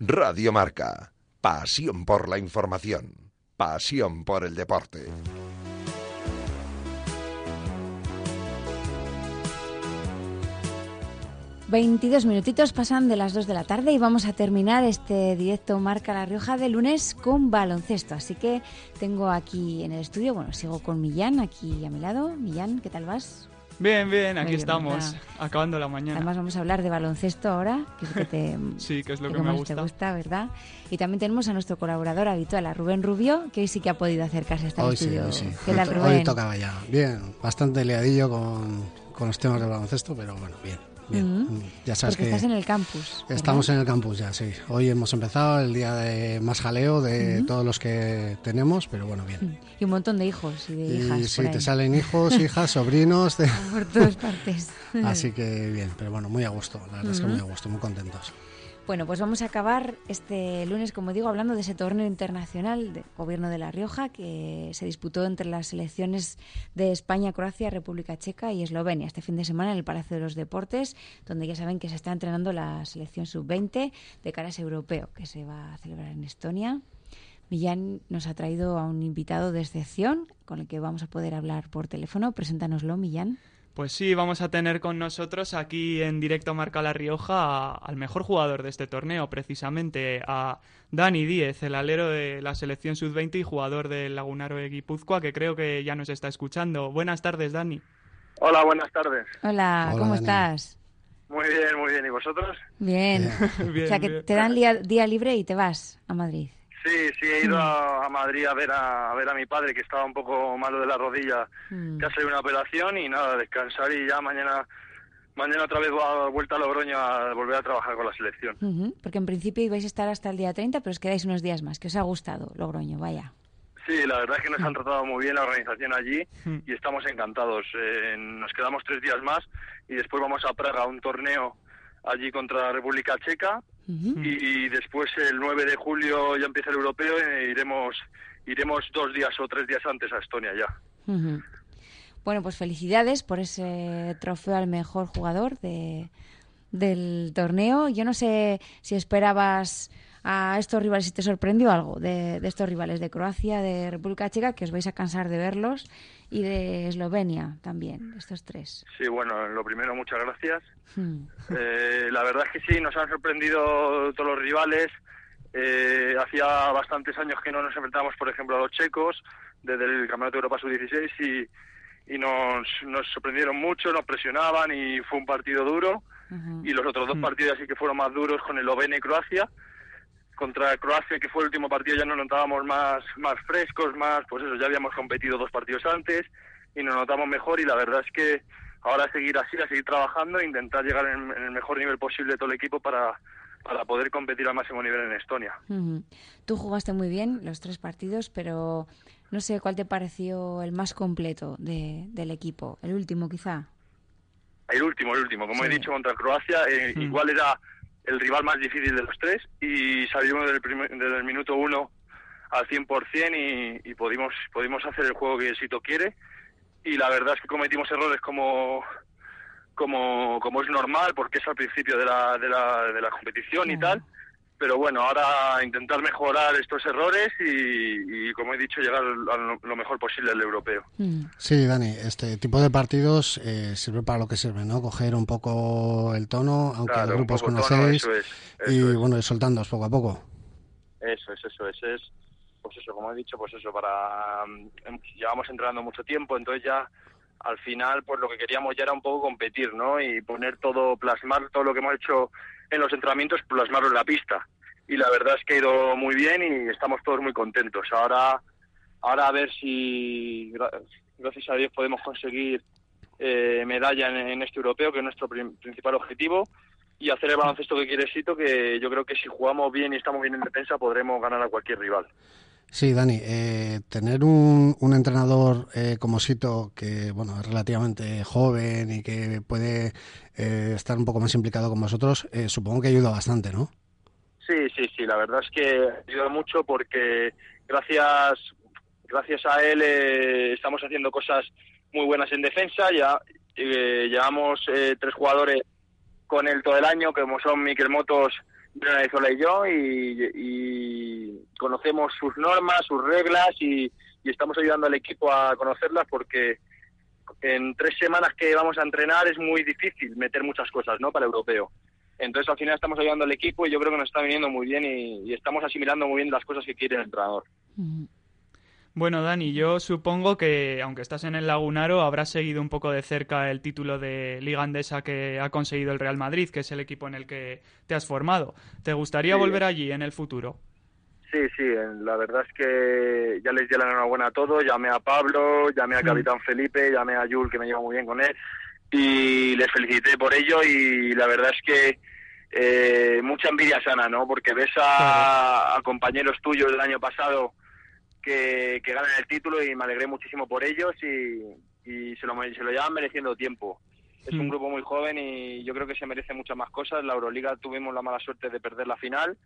Radio Marca. Pasión por la información. Pasión por el deporte. 22 minutitos pasan de las 2 de la tarde y vamos a terminar este directo Marca La Rioja de lunes con baloncesto. Así que tengo aquí en el estudio, bueno, sigo con Millán aquí a mi lado. Millán, ¿qué tal vas? Bien, bien, aquí estamos, acabando la mañana. Además vamos a hablar de baloncesto ahora, que es lo que te, sí, que es lo que, me gusta. te gusta, ¿verdad? Y también tenemos a nuestro colaborador habitual, a Rubén Rubio, que hoy sí que ha podido acercarse a este estudio. Sí, ¿Qué tal, Rubén? Hoy tocaba ya. Bien, bastante liadillo con, con los temas de baloncesto, pero bueno, bien. Bien, ya sabes Porque que estás en el campus. Estamos en el campus ya, sí. Hoy hemos empezado el día de más jaleo de todos los que tenemos, pero bueno, bien. Y un montón de hijos y de hijas. Y sí, te salen hijos, hijas, sobrinos. De... Por todas partes. Así que bien, pero bueno, muy a gusto, la verdad es que muy a gusto, muy contentos. Bueno, pues vamos a acabar este lunes, como digo, hablando de ese torneo internacional del Gobierno de La Rioja que se disputó entre las selecciones de España, Croacia, República Checa y Eslovenia este fin de semana en el Palacio de los Deportes, donde ya saben que se está entrenando la selección sub-20 de cara a ese europeo que se va a celebrar en Estonia. Millán nos ha traído a un invitado de excepción con el que vamos a poder hablar por teléfono. Preséntanoslo, Millán. Pues sí, vamos a tener con nosotros aquí en directo Marca La Rioja al mejor jugador de este torneo, precisamente a Dani Díez, el alero de la selección sub-20 y jugador del Lagunaro de Guipúzcoa, que creo que ya nos está escuchando. Buenas tardes, Dani. Hola, buenas tardes. Hola, ¿cómo estás? Muy bien, muy bien. ¿Y vosotros? Bien. bien o sea, que te dan día, día libre y te vas a Madrid. Sí, sí, he ido a, a Madrid a ver a, a, ver a mi padre que estaba un poco malo de la rodilla, Mm. que ha salido una operación y nada, descansar y ya mañana mañana otra vez voy a vuelta a Logroño a volver a trabajar con la selección. Ujú, Porque en principio ibais a estar hasta el día 30, pero os quedáis unos días más, que os ha gustado Logroño, vaya. Sí, la verdad es que nos han tratado muy bien la organización allí y estamos encantados. Eh, nos quedamos tres días más y después vamos a Praga a un torneo allí contra la República Checa Y, y después el 9 de julio ya empieza el europeo e iremos iremos dos días o tres días antes a Estonia ya. Bueno, pues felicidades por ese trofeo al mejor jugador de, del torneo. Yo no sé si esperabas a estos rivales, si te sorprendió algo de, de estos rivales de Croacia, de República Checa, que os vais a cansar de verlos, y de Eslovenia también, estos tres. Sí, bueno, lo primero, muchas gracias. Hmm. Eh, la verdad es que sí, nos han sorprendido todos los rivales. Eh, hacía bastantes años que no nos enfrentábamos, por ejemplo, a los checos, desde el Campeonato de Europa Sub-16, y, y nos, nos sorprendieron mucho, nos presionaban y fue un partido duro. Y los otros dos partidos sí que fueron más duros con Eslovenia y Croacia. Contra Croacia, que fue el último partido, ya nos notábamos más, más frescos, más, pues eso, ya habíamos competido dos partidos antes y nos notamos mejor y la verdad es que ahora seguir así, a seguir trabajando e intentar llegar en, en el mejor nivel posible todo el equipo para, para poder competir al máximo nivel en Estonia. Ujú. Tú jugaste muy bien los tres partidos, pero no sé cuál te pareció el más completo de, del equipo. El último, quizá. El último, el último, como he dicho, contra Croacia, eh, igual era el rival más difícil de los tres y salimos desde el, primer- desde el minuto uno al 100% y, y pudimos, pudimos hacer el juego que Sito quiere y la verdad es que cometimos errores como como, como es normal porque es al principio de la, de la, de la competición y Claro. tal pero bueno, ahora intentar mejorar estos errores y, y, como he dicho, llegar a lo, mejor posible al europeo. Mm. Sí, Dani, este tipo de partidos eh, sirve para lo que sirve, ¿no? Coger un poco el tono, aunque Claro, grupos tono, conocéis, eso es, y es. bueno, ir soltándoos poco a poco. Eso es, eso es, es, pues eso, como he dicho, pues eso, para, em, llevamos entrenando mucho tiempo, entonces ya al final, pues lo que queríamos ya era un poco competir, ¿no? Y poner todo, plasmar todo lo que hemos hecho en los entrenamientos, plasmarlo en la pista. Y la verdad es que ha ido muy bien y estamos todos muy contentos. Ahora, ahora a ver si, gra- gracias a Dios, podemos conseguir eh, medalla en, en este europeo, que es nuestro principal objetivo. y hacer el baloncesto que quiere Sito, que yo creo que si jugamos bien y estamos bien en defensa podremos ganar a cualquier rival. Sí, Dani, eh, tener un, un entrenador eh, como Sito, que bueno, es relativamente joven y que puede eh, estar un poco más implicado con vosotros, eh, supongo que ayuda bastante, ¿no? Sí, sí, sí, la verdad es que ayuda mucho porque gracias, gracias a él eh, estamos haciendo cosas muy buenas en defensa, ya eh, llevamos tres jugadores con él todo el año, como son Miquel Motos, Y yo, y, conocemos sus normas, sus reglas y, estamos ayudando al equipo a conocerlas porque en tres semanas que vamos a entrenar es muy difícil meter muchas cosas, ¿no? Para el europeo. Entonces al final estamos ayudando al equipo y yo creo que nos está viniendo muy bien y, y estamos asimilando muy bien las cosas que quiere el entrenador. Bueno, Dani, yo supongo que, aunque estás en el Lagunaro, habrás seguido un poco de cerca el título de Liga Andesa que ha conseguido el Real Madrid, que es el equipo en el que te has formado. ¿Te gustaría Sí. volver allí en el futuro? Sí, sí, la verdad es que ya les di la enhorabuena a todos, llamé a Pablo, llamé al Mm. capitán Felipe, llamé a Yul, que me llevo muy bien con él, y les felicité por ello y la verdad es que eh, mucha envidia sana, ¿no? Porque ves a, a compañeros tuyos del año pasado que, que ganan el título y me alegré muchísimo por ellos y, y se, lo, se lo llevan mereciendo tiempo. Es un Mm. grupo muy joven y yo creo que se merece muchas más cosas. La Euroliga tuvimos la mala suerte de perder la final,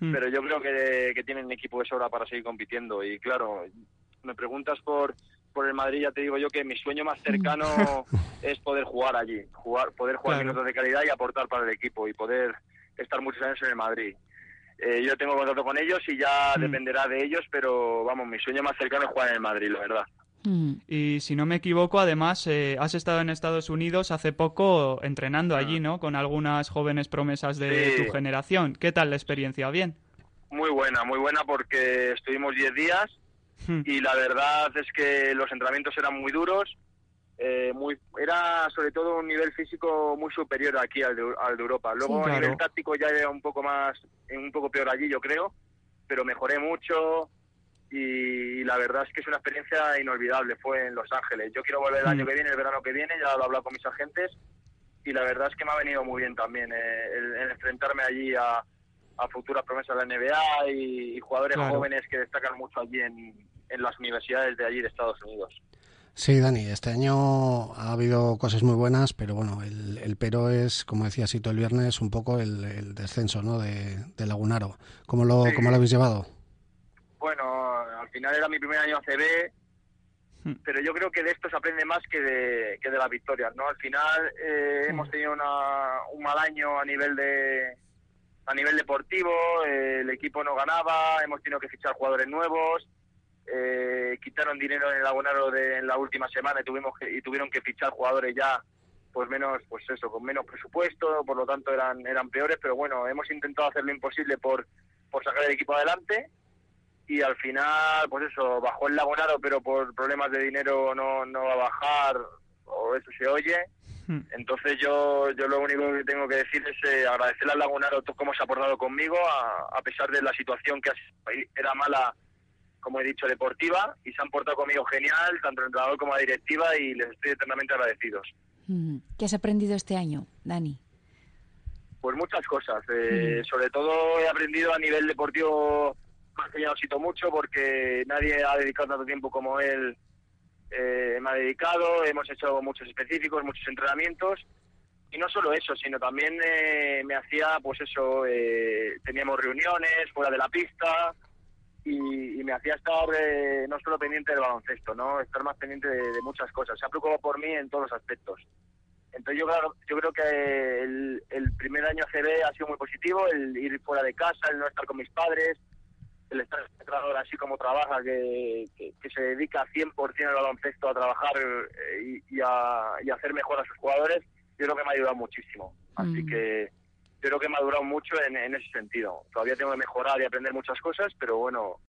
Mm. pero yo creo que, que tienen equipo de sobra para seguir compitiendo. Y claro, me preguntas por, por el Madrid, ya te digo yo que mi sueño más cercano es poder jugar allí, jugar, poder jugar Claro. minutos de calidad y aportar para el equipo y poder estar muchos años en el Madrid. Eh, yo tengo contrato con ellos y ya Mm. dependerá de ellos, pero vamos, mi sueño más cercano es jugar en el Madrid, la verdad. Y si no me equivoco, además, eh, has estado en Estados Unidos hace poco entrenando allí, ¿no? Con algunas jóvenes promesas de Ah. Sí. tu generación. ¿Qué tal la experiencia? ¿Bien? Muy buena, muy buena porque estuvimos 10 días Hmm. y la verdad es que los entrenamientos eran muy duros. Eh, muy Era sobre todo un nivel físico muy superior aquí al de, al de Europa. Luego Sí, a nivel claro. táctico ya era un poco más, un poco peor allí yo creo, pero mejoré mucho y la verdad es que es una experiencia inolvidable. Fue en Los Ángeles. Yo quiero volver el Mm. año que viene, el verano que viene, ya lo he hablado con mis agentes y la verdad es que me ha venido muy bien también eh, el, el enfrentarme allí a, a futuras promesas de la NBA y, y jugadores Claro. jóvenes que destacan mucho allí en, en las universidades de allí de Estados Unidos. Sí, Dani, este año ha habido cosas muy buenas, pero bueno, el, el pero es, como decía Sito el viernes, un poco el, el descenso ¿no? de, de Lagunaro. ¿Cómo lo, Sí. ¿Cómo lo habéis llevado? Bueno, al final era mi primer año ACB, Hmm. pero yo creo que de esto se aprende más que de, que de las victorias, ¿no? Al final eh, hemos tenido una- un mal año a nivel de a nivel deportivo, eh, el equipo no ganaba, hemos tenido que fichar jugadores nuevos, eh, quitaron dinero en el abonado de en la última semana y tuvimos que, y tuvieron que fichar jugadores ya pues menos pues eso con menos presupuesto por lo tanto eran eran peores pero bueno hemos intentado hacer lo imposible por por sacar el equipo adelante y al final, pues eso, bajó el Lagunaro, pero por problemas de dinero no, no va a bajar, o eso se oye. Hmm. Entonces yo yo lo único que tengo que decir es eh, agradecerle al Lagunaro todo cómo se ha portado conmigo, a, a pesar de la situación que era mala, como he dicho, deportiva, y se han portado conmigo genial, tanto el entrenador como la directiva, y les estoy eternamente agradecidos. Mm. ¿Qué has aprendido este año, Dani? Pues muchas cosas. eh, Sobre todo he aprendido a nivel deportivo, me ha enseñado Sito mucho porque nadie ha dedicado tanto tiempo como él eh, me ha dedicado. Hemos hecho muchos específicos, muchos entrenamientos. Y no solo eso, sino también eh, me hacía, pues eso, eh, teníamos reuniones fuera de la pista y, y me hacía estar eh, no solo pendiente del baloncesto, no estar más pendiente de, de muchas cosas. Se ha preocupado por mí en todos los aspectos. Entonces yo, creo- yo creo que el, el primer año CB ha sido muy positivo, el ir fuera de casa, el no estar con mis padres, el estar así como trabaja, que, que, que se dedica 100% al baloncesto a trabajar eh, y, y a, y a hacer mejor a sus jugadores, yo creo que me ha ayudado muchísimo. Así Mm. que creo que he madurado mucho en, en ese sentido. Todavía tengo que mejorar y aprender muchas cosas, pero bueno,